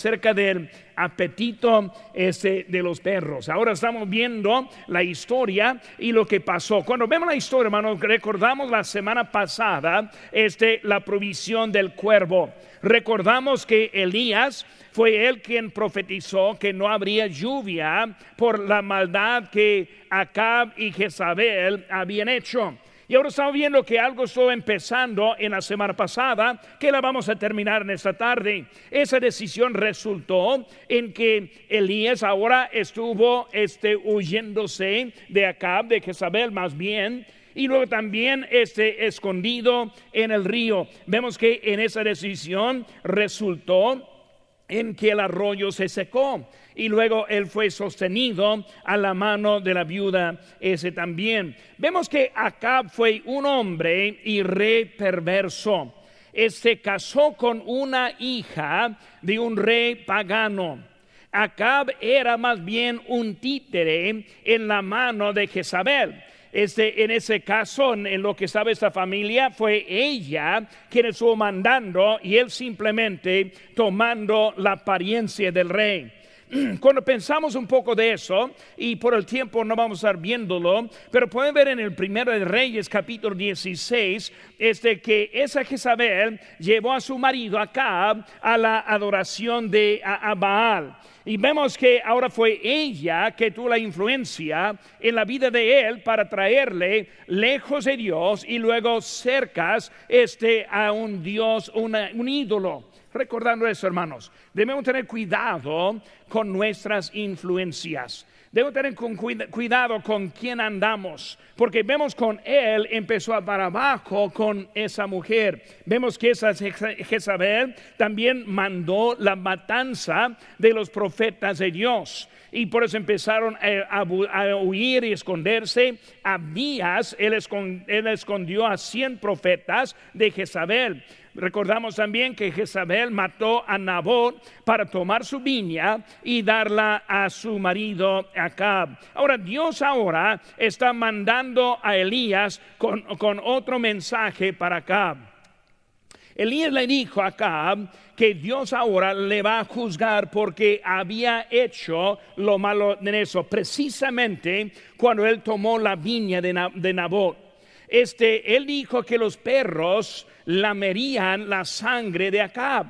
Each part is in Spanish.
acerca del apetito este, de los perros. Ahora estamos viendo la historia y lo que pasó. Cuando vemos la historia, hermanos, recordamos la semana pasada este, la provisión del cuervo. Recordamos que Elías fue él quien profetizó que no habría lluvia por la maldad que Acab y Jezabel habían hecho. Y ahora estamos viendo que algo estuvo empezando en la semana pasada, que la vamos a terminar en esta tarde. Esa decisión resultó en que Elías ahora estuvo este, huyéndose de Acab, de Jezabel más bien, y luego también este escondido en el río. Vemos que en esa decisión resultó en que el arroyo se secó y luego él fue sostenido a la mano de la viuda ese también. Vemos que Acab fue un hombre y rey perverso. Se casó con una hija de un rey pagano. Acab era más bien un títere en la mano de Jezabel. Este, en ese caso, en lo que sabe esta familia, fue ella quien estuvo mandando y él simplemente tomando la apariencia del rey. Cuando pensamos un poco de eso, y por el tiempo no vamos a estar viéndolo, pero pueden ver en el primero de Reyes capítulo 16, este, que esa Jezabel llevó a su marido acá a la adoración de a, Baal. Y vemos que ahora fue ella que tuvo la influencia en la vida de él para traerle lejos de Dios y luego cercas este, a un Dios, un ídolo. Recordando eso, hermanos, debemos tener cuidado con nuestras influencias. Debemos tener cuidado con quién andamos, porque vemos con él empezó a para abajo con esa mujer. Vemos que esa Jezabel también mandó la matanza de los profetas de Dios. Y por eso empezaron a, huir y esconderse. Abías, él, él escondió a cien profetas de Jezabel. Recordamos también que Jezabel mató a Nabot para tomar su viña y darla a su marido Acab. Ahora Dios ahora está mandando a Elías con, con otro mensaje para Acab. Elías le dijo a Acab que Dios ahora le va a juzgar porque había hecho lo malo en eso, precisamente cuando él tomó la viña de, Nabot. Este, él dijo que los perros lamerían la sangre de Acab.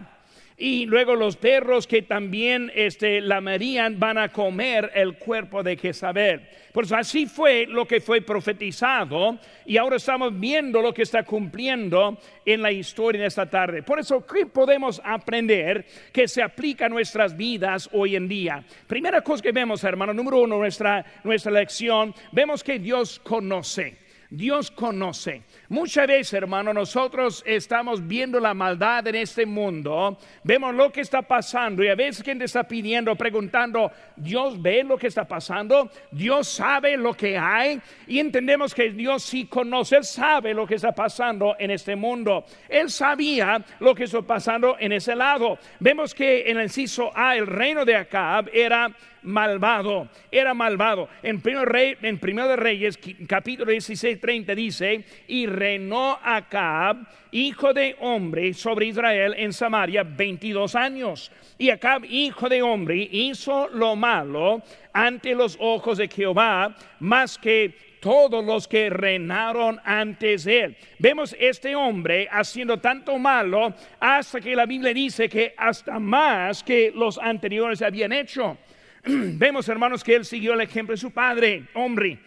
Y luego los perros que también este, lamerían van a comer el cuerpo de Jezabel. Pues así fue lo que fue profetizado y ahora estamos viendo lo que está cumpliendo en la historia de esta tarde. Por eso, ¿qué podemos aprender que se aplica a nuestras vidas hoy en día? Primera cosa que vemos, hermano, número uno, nuestra, nuestra lección, vemos que Dios conoce. Dios conoce. Muchas veces, hermano, nosotros estamos viendo la maldad en este mundo, vemos lo que está pasando y a veces quien te está pidiendo, preguntando, Dios ve lo que está pasando, Dios sabe lo que hay y entendemos que Dios sí conoce, Él sabe lo que está pasando en este mundo. Él sabía lo que está pasando en ese lado. Vemos que en el inciso A, el reino de Acab era malvado, era malvado. En primero, rey, en de Reyes, capítulo 16, 30 dice, y reinó Acab, hijo de hombre, sobre Israel en Samaria 22 años. Y Acab, hijo de hombre, hizo lo malo ante los ojos de Jehová, más que todos los que reinaron antes de él. Vemos este hombre haciendo tanto malo hasta que la Biblia dice que hasta más que los anteriores habían hecho. Vemos, hermanos, que él siguió el ejemplo de su padre, hombre.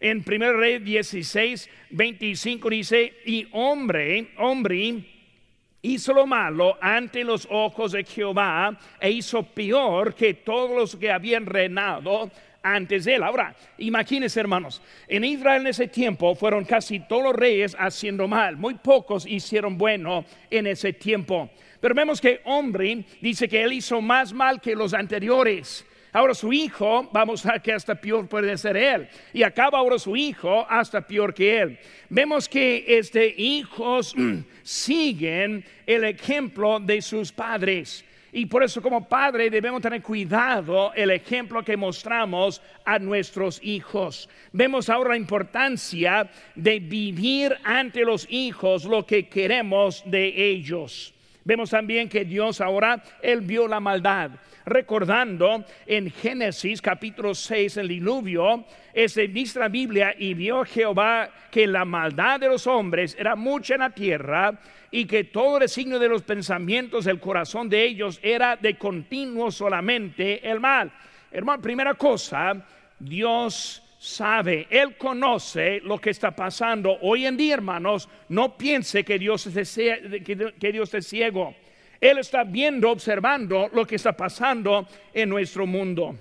En 1 Rey 16, 25 dice, y hombre, hombre, hizo lo malo ante los ojos de Jehová e hizo peor que todos los que habían reinado antes de él. Ahora, imagínense hermanos, en Israel en ese tiempo fueron casi todos los reyes haciendo mal, muy pocos hicieron bueno en ese tiempo. Pero vemos que hombre dice que él hizo más mal que los anteriores. Ahora su hijo, vamos a que hasta peor puede ser él. Y acaba ahora su hijo hasta peor que él. Vemos que este hijos siguen el ejemplo de sus padres. Y por eso como padre debemos tener cuidado el ejemplo que mostramos a nuestros hijos. Vemos ahora la importancia de vivir ante los hijos lo que queremos de ellos. Vemos también que Dios ahora, Él vio la maldad. Recordando en Génesis capítulo 6, el diluvio, ese dice la Biblia, y vio Jehová que la maldad de los hombres era mucha en la tierra y que todo el signo de los pensamientos del corazón de ellos era de continuo solamente el mal. Hermano, primera cosa, Dios sabe, Él conoce lo que está pasando. Hoy en día, hermanos, no piense que Dios es, que Dios es ciego. Él está viendo, observando lo que está pasando en nuestro mundo.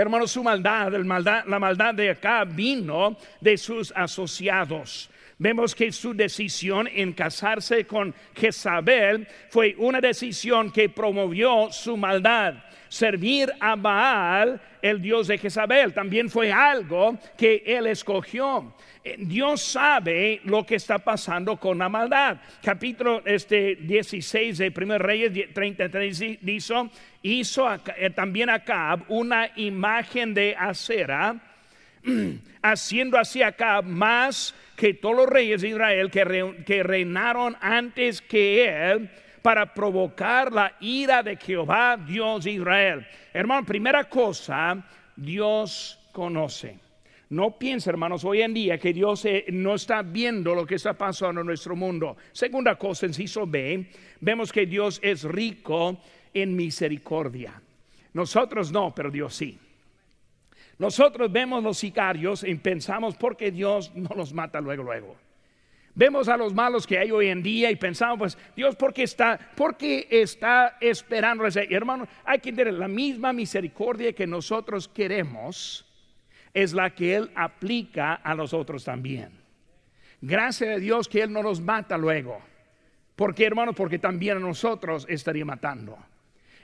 Hermanos, su maldad, maldad, la maldad de acá vino de sus asociados. Vemos que su decisión en casarse con Jezabel fue una decisión que promovió su maldad servir a Baal, el dios de Jezabel, también fue algo que él escogió. Eh, Dios sabe lo que está pasando con la maldad. Capítulo este 16 de 1 Reyes 33 dice, hizo eh, también Acab una imagen de acera, haciendo así Acab más que todos los reyes de Israel que, que reinaron antes que él para provocar la ira de Jehová, Dios de Israel. Hermano, primera cosa, Dios conoce. No piense, hermanos, hoy en día que Dios eh, no está viendo lo que está pasando en nuestro mundo. Segunda cosa, inciso B, vemos que Dios es rico en misericordia. Nosotros no, pero Dios sí. Nosotros vemos los sicarios y pensamos porque Dios no los mata luego, luego. Vemos a los malos que hay hoy en día y pensamos, pues, Dios, ¿por qué está, porque está esperando? Hermano, hay que tener la misma misericordia que nosotros queremos, es la que Él aplica a nosotros también. Gracias a Dios que Él no nos mata luego. porque hermano? Porque también a nosotros estaría matando.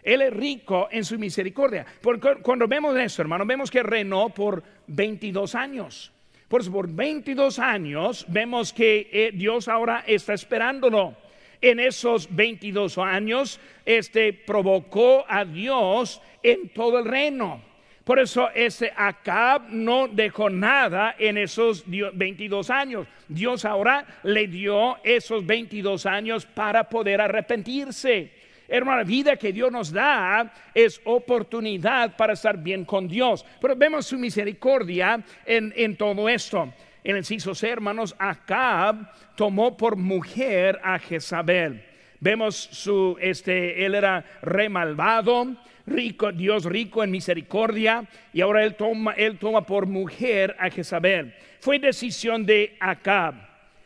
Él es rico en su misericordia. Porque cuando vemos eso, hermano, vemos que reinó por 22 años. Por eso, por 22 años vemos que eh, Dios ahora está esperándolo. En esos 22 años, este provocó a Dios en todo el reino. Por eso ese Acab no dejó nada en esos 22 años. Dios ahora le dio esos 22 años para poder arrepentirse. Hermana, vida que Dios nos da es oportunidad para estar bien con Dios. Pero vemos su misericordia en, todo esto. En el inciso hermanos, Acab tomó por mujer a Jezabel. Vemos su, este, él era re malvado, rico, Dios rico en misericordia, y ahora él toma, él toma por mujer a Jezabel. Fue decisión de Acab,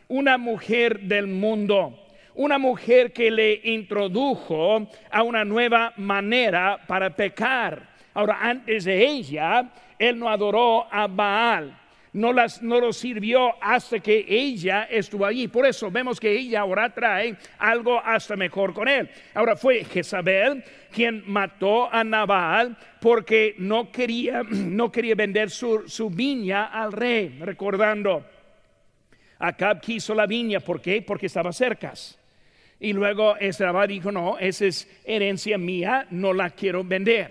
una mujer del mundo una mujer que le introdujo a una nueva manera para pecar. Ahora, antes de ella, él no adoró a Baal. No, las, no lo sirvió hasta que ella estuvo allí. Por eso vemos que ella ahora trae algo hasta mejor con él. Ahora fue Jezabel quien mató a Nabal porque no quería, no quería vender su, su viña al rey. Recordando, Acab quiso la viña. ¿Por qué? Porque estaba cerca. Y luego Estrabá dijo, no, esa es herencia mía, no la quiero vender.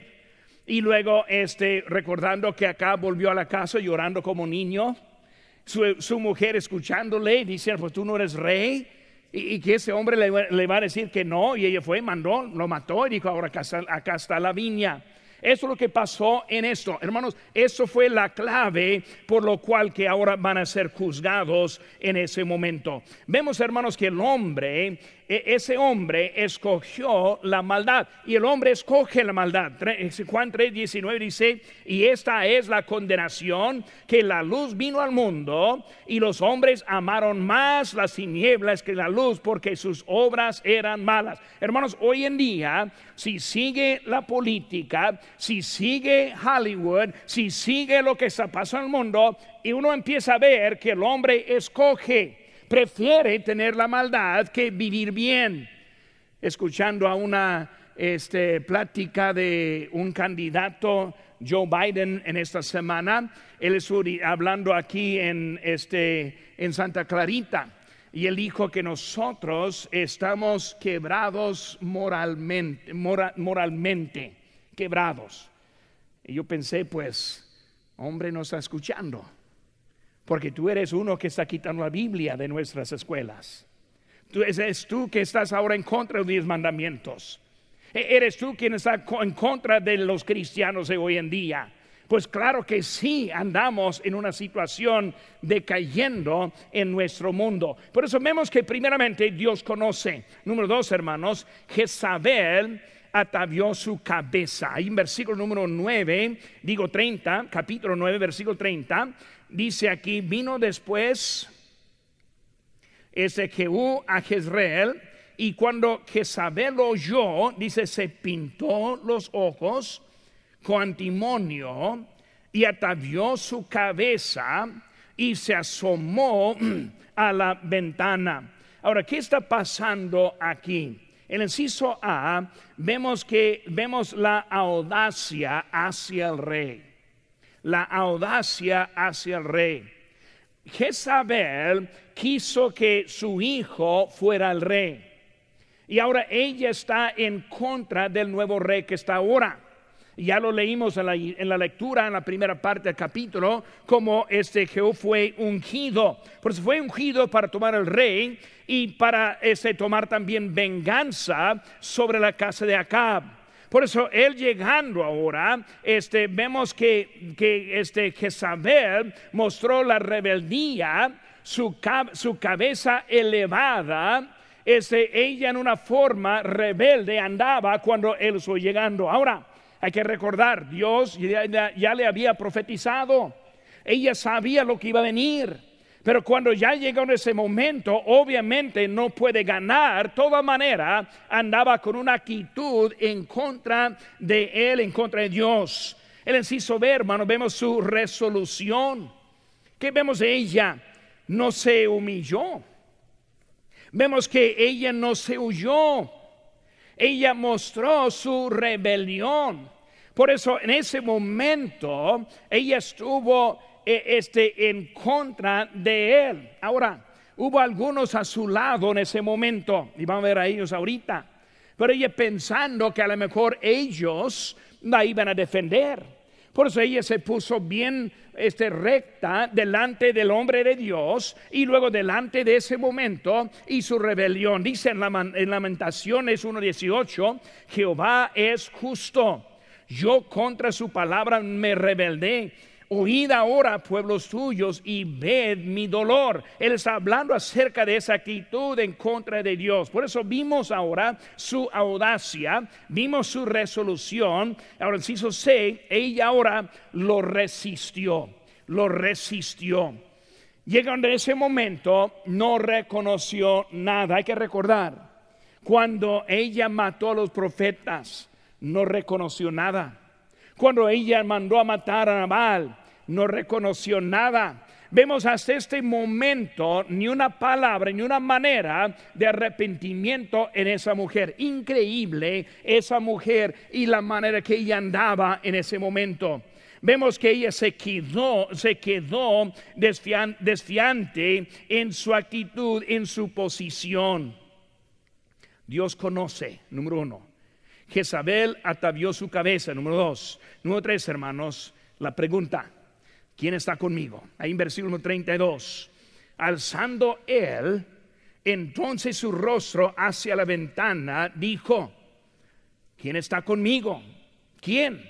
Y luego, este, recordando que acá volvió a la casa llorando como niño, su, mujer escuchándole, dice, pues tú no eres rey. Y, que ese hombre le, va a decir que no, y ella fue, mandó, lo mató y dijo, ahora acá está la viña. Eso es lo que pasó en esto. Hermanos, eso fue la clave por lo cual que ahora van a ser juzgados en ese momento. Vemos, hermanos, que el hombre ese hombre escogió la maldad y el hombre escoge la maldad. Juan 3, 19 dice, y esta es la condenación, que la luz vino al mundo y los hombres amaron más las tinieblas que la luz porque sus obras eran malas. Hermanos, hoy en día, si sigue la política, si sigue Hollywood, si sigue lo que está pasando en el mundo, y uno empieza a ver que el hombre escoge prefiere tener la maldad que vivir bien. Escuchando a una este, plática de un candidato, Joe Biden, en esta semana, él estuvo hablando aquí en, este, en Santa Clarita. Y él dijo que nosotros estamos quebrados moralmente, moralmente quebrados. Y yo pensé, pues, hombre, no está escuchando porque tú eres uno que está quitando la Biblia de nuestras escuelas. Tú, es tú que estás ahora en contra de los diez mandamientos. E, eres tú quien está en contra de los cristianos de hoy en día. Pues claro que sí, andamos en una situación decayendo en nuestro mundo. Por eso vemos que primeramente Dios conoce. Número dos, hermanos, Jezabel atavió su cabeza. Ahí en versículo número 9, digo 30, capítulo 9, versículo 30, dice aquí, vino después ese Jehú a Jezreel y cuando Jezabel oyó, dice, se pintó los ojos con antimonio y atavió su cabeza y se asomó a la ventana. Ahora, ¿qué está pasando aquí? En el inciso A vemos que vemos la audacia hacia el rey. La audacia hacia el rey. Jezabel quiso que su hijo fuera el rey. Y ahora ella está en contra del nuevo rey que está ahora. Ya lo leímos en la, lectura, en la primera parte del capítulo, como este Jehová fue ungido. Por eso fue ungido para tomar el rey y para este, tomar también venganza sobre la casa de Acab. Por eso él llegando ahora, este, vemos que, que este Jezabel mostró la rebeldía, su, cabeza elevada, este, ella en una forma rebelde andaba cuando él fue llegando. Ahora, hay que recordar, Dios ya, le había profetizado. Ella sabía lo que iba a venir. Pero cuando ya llegó en ese momento, obviamente no puede ganar. Toda manera andaba con una actitud en contra de él, en contra de Dios. El inciso B, hermano, vemos su resolución. ¿Qué vemos de ella? No se humilló. Vemos que ella no se huyó ella mostró su rebelión. Por eso en ese momento ella estuvo este, en contra de él. Ahora, hubo algunos a su lado en ese momento, y vamos a ver a ellos ahorita, pero ella pensando que a lo mejor ellos la iban a defender. Por eso ella se puso bien este, recta delante del hombre de Dios y luego delante de ese momento y su rebelión. Dice en, en Lamentaciones 1.18, Jehová es justo. Yo contra su palabra me rebeldé Oíd ahora, pueblos tuyos, y ved mi dolor. Él está hablando acerca de esa actitud en contra de Dios. Por eso vimos ahora su audacia, vimos su resolución. Ahora, el inciso C, ella ahora lo resistió, lo resistió. Llegando a ese momento, no reconoció nada. Hay que recordar, cuando ella mató a los profetas, no reconoció nada. Cuando ella mandó a matar a Nabal, no reconoció nada. Vemos hasta este momento ni una palabra, ni una manera de arrepentimiento en esa mujer. Increíble esa mujer y la manera que ella andaba en ese momento. Vemos que ella se quedó, se quedó desfiante en su actitud, en su posición. Dios conoce, número uno. Jezabel atavió su cabeza, número dos. Número tres, hermanos, la pregunta, ¿Quién está conmigo? Ahí en versículo 32. Alzando él entonces su rostro hacia la ventana, dijo, ¿quién está conmigo? ¿Quién?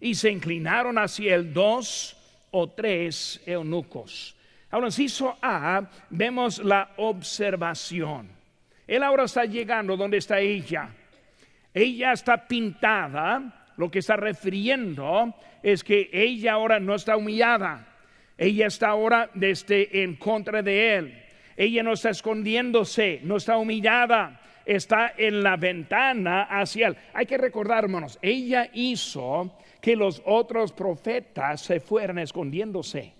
Y se inclinaron hacia él dos o tres eunucos. Ahora, en hizo A, vemos la observación. Él ahora está llegando donde está ella. Ella está pintada lo que está refiriendo es que ella ahora no está humillada. Ella está ahora desde en contra de él. Ella no está escondiéndose, no está humillada, está en la ventana hacia él. Hay que recordar, hermanos, ella hizo que los otros profetas se fueran escondiéndose.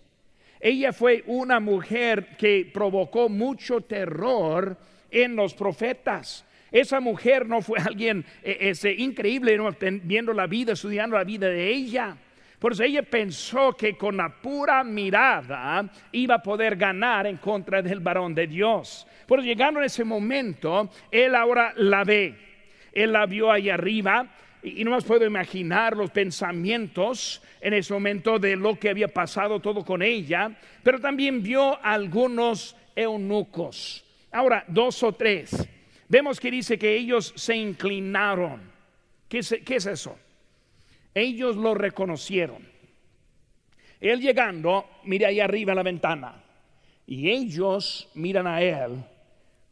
Ella fue una mujer que provocó mucho terror en los profetas. Esa mujer no fue alguien ese, increíble viendo la vida, estudiando la vida de ella. Por eso ella pensó que con la pura mirada iba a poder ganar en contra del varón de Dios. Por llegando a ese momento, él ahora la ve. Él la vio ahí arriba y no más puedo imaginar los pensamientos en ese momento de lo que había pasado todo con ella, pero también vio algunos eunucos Ahora, dos o tres. Vemos que dice que ellos se inclinaron. ¿Qué es, qué es eso? Ellos lo reconocieron. Él llegando, mira ahí arriba en la ventana. Y ellos miran a él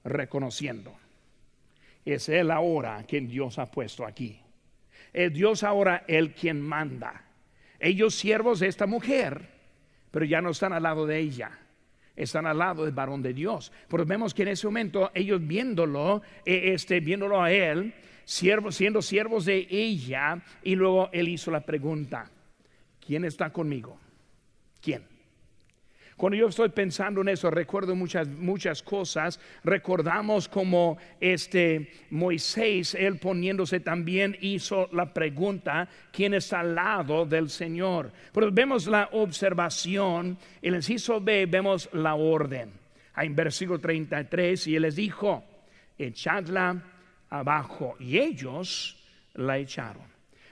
reconociendo. Es él ahora quien Dios ha puesto aquí. Es Dios ahora el quien manda. Ellos siervos de esta mujer, pero ya no están al lado de ella. Están al lado del varón de Dios. Pero vemos que en ese momento ellos viéndolo, eh, este, viéndolo a él, siendo siervos de ella, y luego él hizo la pregunta, ¿quién está conmigo? ¿Quién? Cuando yo estoy pensando en eso, recuerdo muchas, muchas cosas. Recordamos como este Moisés, él poniéndose también hizo la pregunta, ¿quién está al lado del Señor? Pero vemos la observación, el inciso B vemos la orden. En versículo 33, y él les dijo, echadla abajo. Y ellos la echaron.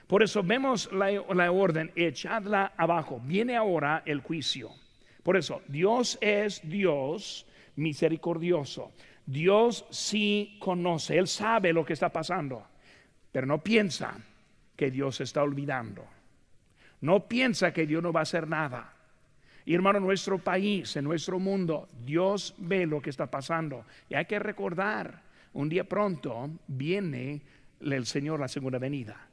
Por eso vemos la, la orden, echadla abajo. Viene ahora el juicio. Por eso, Dios es Dios misericordioso. Dios sí conoce, Él sabe lo que está pasando, pero no piensa que Dios está olvidando. No piensa que Dios no va a hacer nada. Y hermano, en nuestro país, en nuestro mundo, Dios ve lo que está pasando. Y hay que recordar, un día pronto viene el Señor la segunda venida.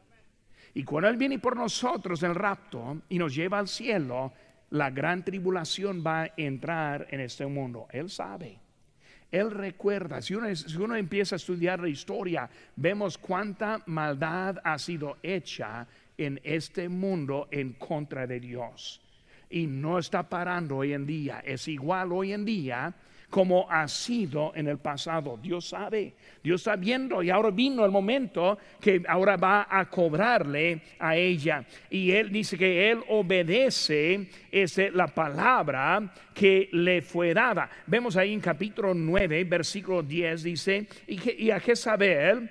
Y cuando Él viene por nosotros el rapto y nos lleva al cielo, la gran tribulación va a entrar en este mundo. Él sabe. Él recuerda, si uno, empieza a estudiar la historia, vemos cuánta maldad ha sido hecha en este mundo en contra de Dios. Y no está parando hoy en día. Es igual hoy en día como ha sido en el pasado. Dios sabe, Dios está viendo y ahora vino el momento que ahora va a cobrarle a ella. Y él dice que él obedece este, la palabra que le fue dada. Vemos ahí en capítulo 9, versículo 10, dice, y, a Jezabel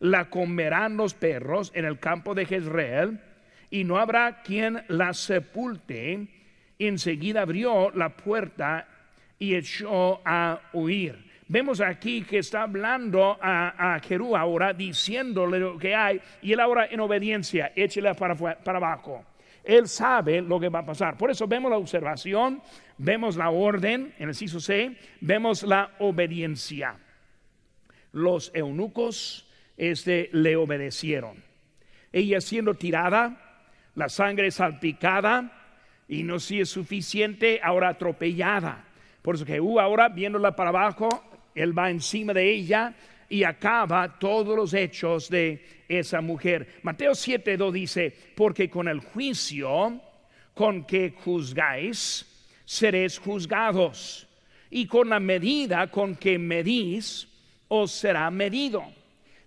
la comerán los perros en el campo de Jezreel y no habrá quien la sepulte. Enseguida abrió la puerta y echó a huir. Vemos aquí que está hablando a, Jerú ahora, diciéndole lo que hay, y él ahora en obediencia, échela para, abajo. Él sabe lo que va a pasar. Por eso vemos la observación, vemos la orden en el ciso C, vemos la obediencia. Los eunucos este, le obedecieron. Ella siendo tirada, la sangre salpicada, y no si es suficiente, ahora atropellada. Por eso que uh, ahora viéndola para abajo, él va encima de ella y acaba todos los hechos de esa mujer. Mateo 7.2 dice, porque con el juicio con que juzgáis, seréis juzgados. Y con la medida con que medís, os será medido.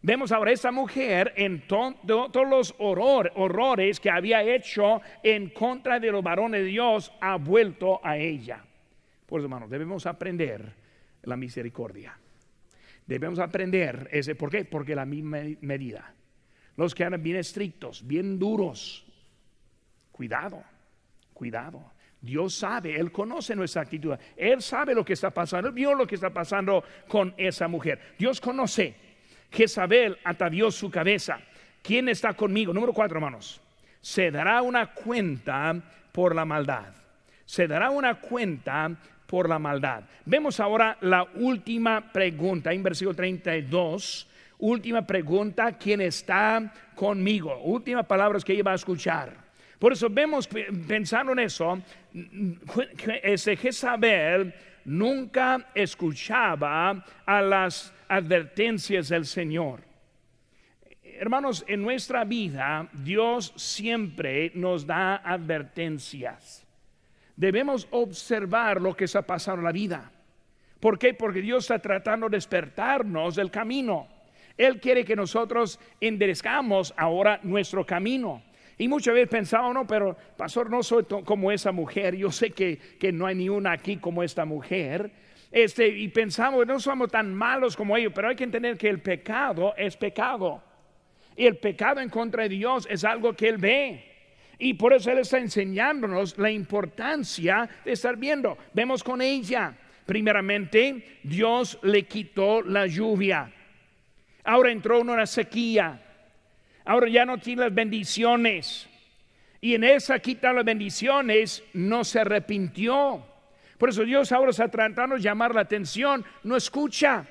Vemos ahora esta mujer en todos los horrores que había hecho en contra de los varones de Dios, ha vuelto a ella. Pues hermanos, debemos aprender la misericordia. Debemos aprender ese, ¿por qué? Porque la misma medida. Los que eran bien estrictos, bien duros, cuidado, cuidado. Dios sabe, Él conoce nuestra actitud, Él sabe lo que está pasando, Él vio lo que está pasando con esa mujer. Dios conoce, Jezabel atavió su cabeza. ¿Quién está conmigo? Número cuatro, hermanos. Se dará una cuenta por la maldad. Se dará una cuenta por la maldad. Vemos ahora la última pregunta en versículo 32. Última pregunta, ¿quién está conmigo? Última palabra que iba a escuchar. Por eso vemos, pensando en eso, ese Jezabel nunca escuchaba a las advertencias del Señor. Hermanos, en nuestra vida Dios siempre nos da advertencias debemos observar lo que está pasando en la vida. ¿Por qué? Porque Dios está tratando de despertarnos del camino. Él quiere que nosotros enderezcamos ahora nuestro camino. Y muchas veces pensamos, no, pero pastor, no soy como esa mujer. Yo sé que, que no hay ni una aquí como esta mujer. Este, y pensamos, no somos tan malos como ellos, pero hay que entender que el pecado es pecado. Y el pecado en contra de Dios es algo que Él ve. Y por eso Él está enseñándonos la importancia de estar viendo. Vemos con ella. Primeramente, Dios le quitó la lluvia. Ahora entró una sequía. Ahora ya no tiene las bendiciones. Y en esa quita las bendiciones no se arrepintió. Por eso Dios ahora está tratando de llamar la atención, no escucha.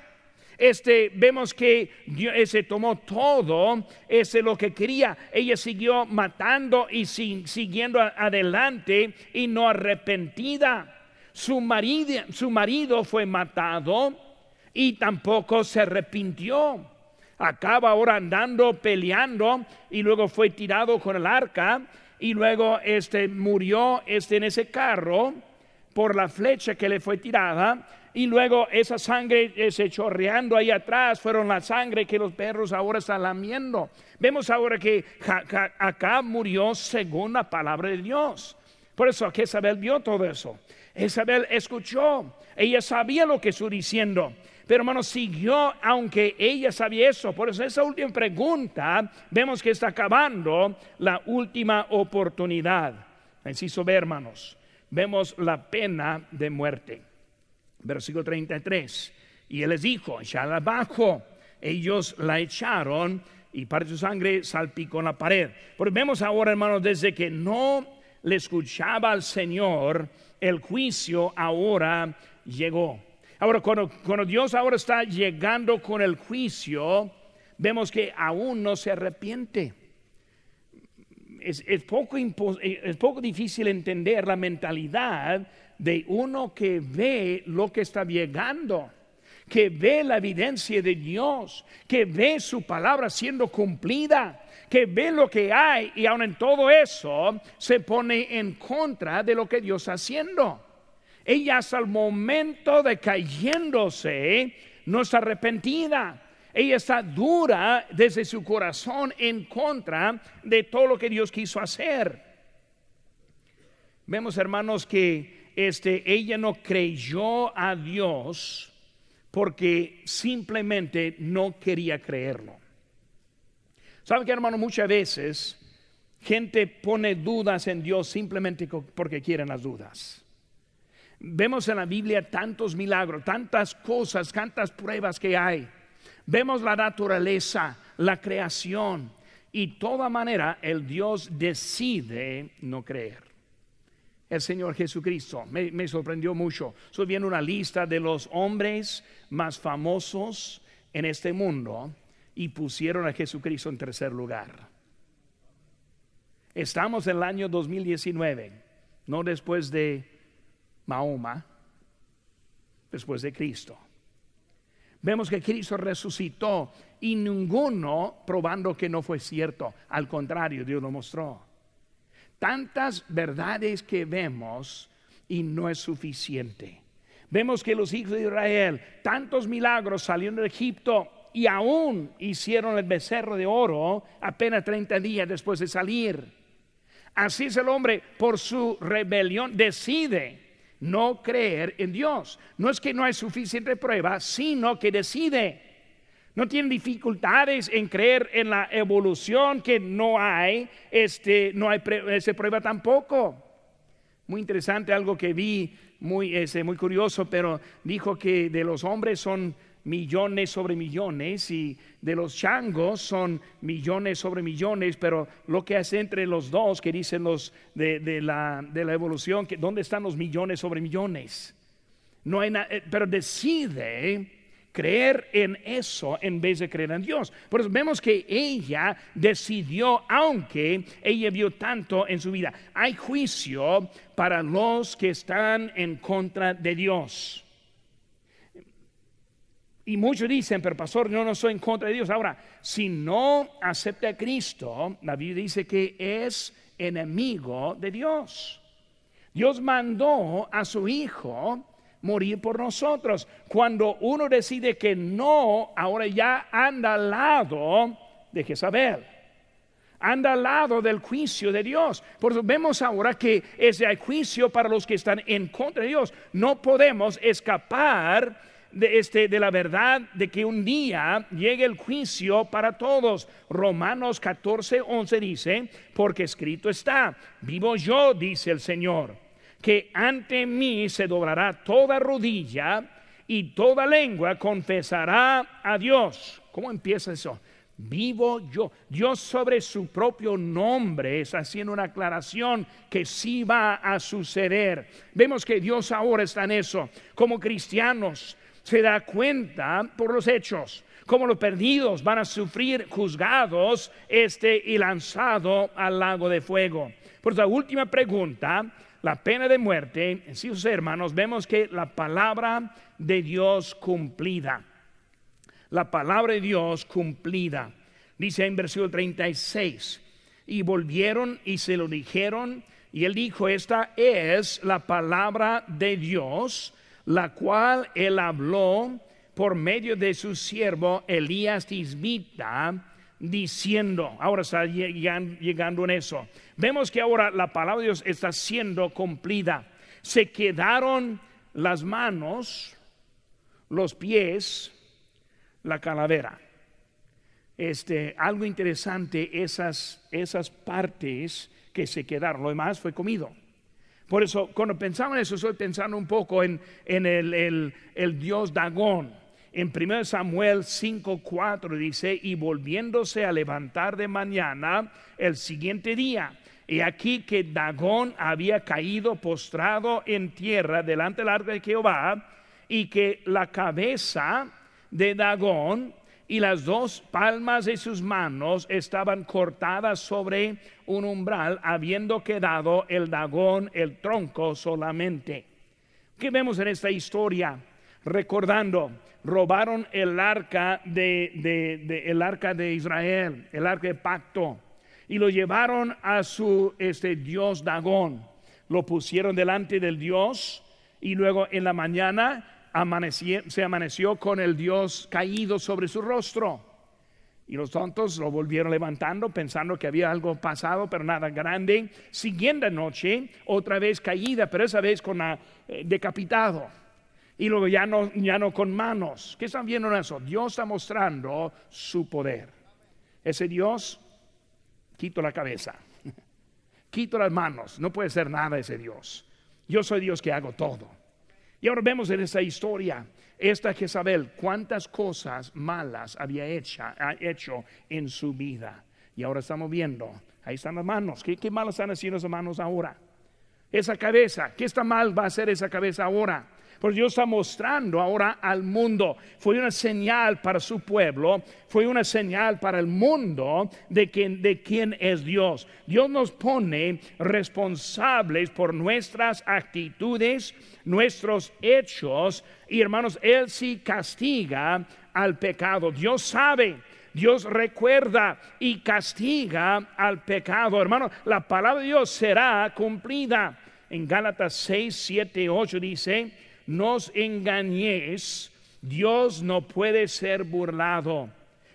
Este, vemos que Dios, tomó todo, ese lo que quería. Ella siguió matando y siguiendo adelante y no arrepentida. Su marido, su marido fue matado y tampoco se arrepintió. Acaba ahora andando peleando y luego fue tirado con el arca y luego este murió este en ese carro por la flecha que le fue tirada y luego esa sangre eh, se chorreando ahí atrás fueron la sangre que los perros ahora están lamiendo. Vemos ahora que acá murió según la palabra de Dios. Por eso que Isabel vio todo eso. Isabel escuchó, ella sabía lo que estoy diciendo. Pero hermano, siguió aunque ella sabía eso. Por eso esa última pregunta, vemos que está acabando la última oportunidad. Inciso B, hermanos. Vemos la pena de muerte. Versículo 33. Y él les dijo, abajo. Ellos la echaron y parte de su sangre salpicó en la pared. Porque vemos ahora, hermanos, desde que no le escuchaba al Señor, el juicio ahora llegó. Ahora, cuando, Dios ahora está llegando con el juicio, vemos que aún no se arrepiente. Es, poco, es poco difícil entender la mentalidad de uno que ve lo que está llegando, que ve la evidencia de Dios, que ve su palabra siendo cumplida, que ve lo que hay y aún en todo eso se pone en contra de lo que Dios está haciendo ella hasta el momento de cayéndose no está arrepentida. Ella está dura desde su corazón en contra de todo lo que Dios quiso hacer. Vemos, hermanos, que este, ella no creyó a Dios porque simplemente no quería creerlo. ¿Saben que, hermano? Muchas veces gente pone dudas en Dios simplemente porque quieren las dudas. Vemos en la Biblia tantos milagros, tantas cosas, tantas pruebas que hay. Vemos la naturaleza, la creación y toda manera el Dios decide no creer. El Señor Jesucristo me, sorprendió mucho. Estoy viendo una lista de los hombres más famosos en este mundo y pusieron a Jesucristo en tercer lugar. Estamos en el año 2019, no después de Mahoma después de Cristo. Vemos que Cristo resucitó y ninguno probando que no fue cierto. Al contrario, Dios lo mostró. Tantas verdades que vemos y no es suficiente. Vemos que los hijos de Israel, tantos milagros salieron de Egipto y aún hicieron el becerro de oro apenas 30 días después de salir. Así es el hombre por su rebelión, decide no creer en Dios. No es que no hay suficiente prueba, sino que decide. No tiene dificultades en creer en la evolución que no hay, este, no hay ese prueba tampoco. Muy interesante algo que vi, muy, ese, muy curioso, pero dijo que de los hombres son millones sobre millones y de los changos son millones sobre millones, pero lo que hace entre los dos, que dicen los de, la, de la, evolución, que dónde están los millones sobre millones. No hay eh, pero decide creer en eso en vez de creer en Dios. Por eso vemos que ella decidió, aunque ella vio tanto en su vida, hay juicio para los que están en contra de Dios. Y muchos dicen, pero pastor, yo no soy en contra de Dios. Ahora, si no acepta a Cristo, la Biblia dice que es enemigo de Dios. Dios mandó a su Hijo morir por nosotros. Cuando uno decide que no, ahora ya anda al lado de Jezabel. Anda al lado del juicio de Dios. Por eso vemos ahora que ese hay juicio para los que están en contra de Dios. No podemos escapar de, este, de la verdad de que un día llegue el juicio para todos. Romanos 14, 11 dice, porque escrito está, vivo yo, dice el Señor, que ante mí se doblará toda rodilla y toda lengua confesará a Dios. ¿Cómo empieza eso? Vivo yo. Dios sobre su propio nombre está haciendo una aclaración que sí va a suceder. Vemos que Dios ahora está en eso. Como cristianos se da cuenta por los hechos. Como los perdidos van a sufrir juzgados este y lanzado al lago de fuego. Por la última pregunta, la pena de muerte, en sus hermanos, vemos que la palabra de Dios cumplida, la palabra de Dios cumplida, dice en versículo 36, y volvieron y se lo dijeron, y él dijo, esta es la palabra de Dios, la cual él habló por medio de su siervo Elías Tisbita, diciendo, ahora está llegando en eso. Vemos que ahora la palabra de Dios está siendo cumplida. Se quedaron las manos, los pies, la calavera. Este, algo interesante, esas, esas partes que se quedaron, lo demás fue comido. Por eso, cuando pensaba en eso, estoy pensando un poco en, el, el, Dios Dagón. En 1 Samuel 5:4 dice, y volviéndose a levantar de mañana el siguiente día, y aquí que Dagón había caído postrado en tierra delante del arca de Jehová, y que la cabeza de Dagón y las dos palmas de sus manos estaban cortadas sobre un umbral, habiendo quedado el Dagón, el tronco solamente. ¿Qué vemos en esta historia? Recordando, robaron el arca de, el arca de Israel, el arca de pacto, y lo llevaron a su este, dios Dagón. Lo pusieron delante del dios y luego en la mañana se amaneció con el dios caído sobre su rostro. Y los tontos lo volvieron levantando pensando que había algo pasado, pero nada grande. Siguiente noche, otra vez caída, pero esa vez con la, eh, decapitado y luego ya no, ya no con manos. ¿Qué están viendo en eso? Dios está mostrando su poder. Ese Dios, quito la cabeza, quito las manos, no puede ser nada ese Dios. Yo soy Dios que hago todo. Y ahora vemos en esta historia, esta Jezabel, cuántas cosas malas había hecho, hecho en su vida. Y ahora estamos viendo, ahí están las manos. ¿Qué, qué mal están haciendo esas manos ahora? Esa cabeza, ¿qué está mal va a hacer esa cabeza ahora? Porque Dios está mostrando ahora al mundo. Fue una señal para su pueblo, fue una señal para el mundo de, quien, de quién es Dios. Dios nos pone responsables por nuestras actitudes, nuestros hechos. Y hermanos, Él sí castiga al pecado. Dios sabe. Dios recuerda y castiga al pecado. Hermano, la palabra de Dios será cumplida. En Gálatas 6, 7, 8 dice, nos engañéis, Dios no puede ser burlado,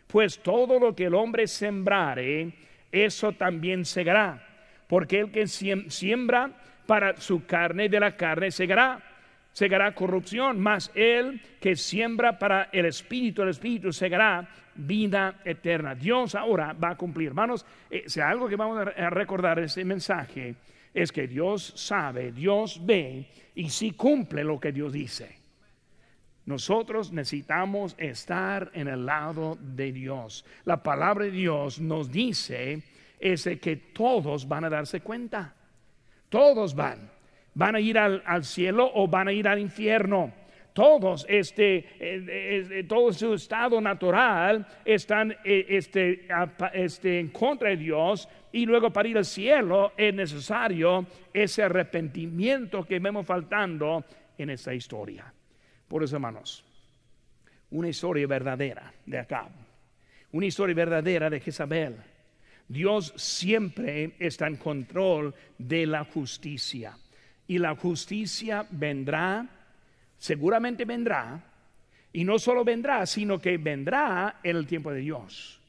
pues todo lo que el hombre sembrare, eso también segará, porque el que siembra para su carne, de la carne segará, segará corrupción, mas el que siembra para el espíritu, el espíritu segará vida eterna. Dios ahora va a cumplir. Hermanos, eh, si algo que vamos a recordar este mensaje es que Dios sabe, Dios ve y si cumple lo que Dios dice. Nosotros necesitamos estar en el lado de Dios. La palabra de Dios nos dice es que todos van a darse cuenta. Todos van. Van a ir al, cielo o van a ir al infierno todos este, eh, eh, eh, todo su estado natural están este, este, en contra de Dios y luego para ir al cielo es necesario ese arrepentimiento que vemos faltando en esta historia. Por eso, hermanos, una historia verdadera de acá, una historia verdadera de Jezabel. Dios siempre está en control de la justicia y la justicia vendrá, seguramente vendrá, y no solo vendrá, sino que vendrá en el tiempo de Dios.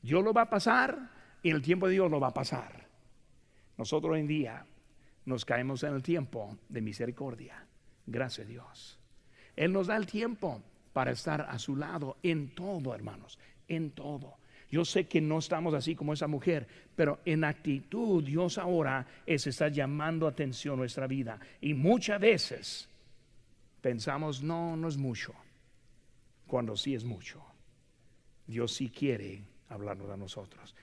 Dios lo va a pasar y el tiempo de Dios no va a pasar. Nosotros hoy en día nos caemos en el tiempo de misericordia. Gracias a Dios. Él nos da el tiempo para estar a su lado en todo, hermanos, en todo. Yo sé que no estamos así como esa mujer, pero en actitud Dios ahora es está llamando atención nuestra vida. Y muchas veces pensamos, no, no es mucho, cuando sí es mucho. Dios sí quiere hablarnos a nosotros.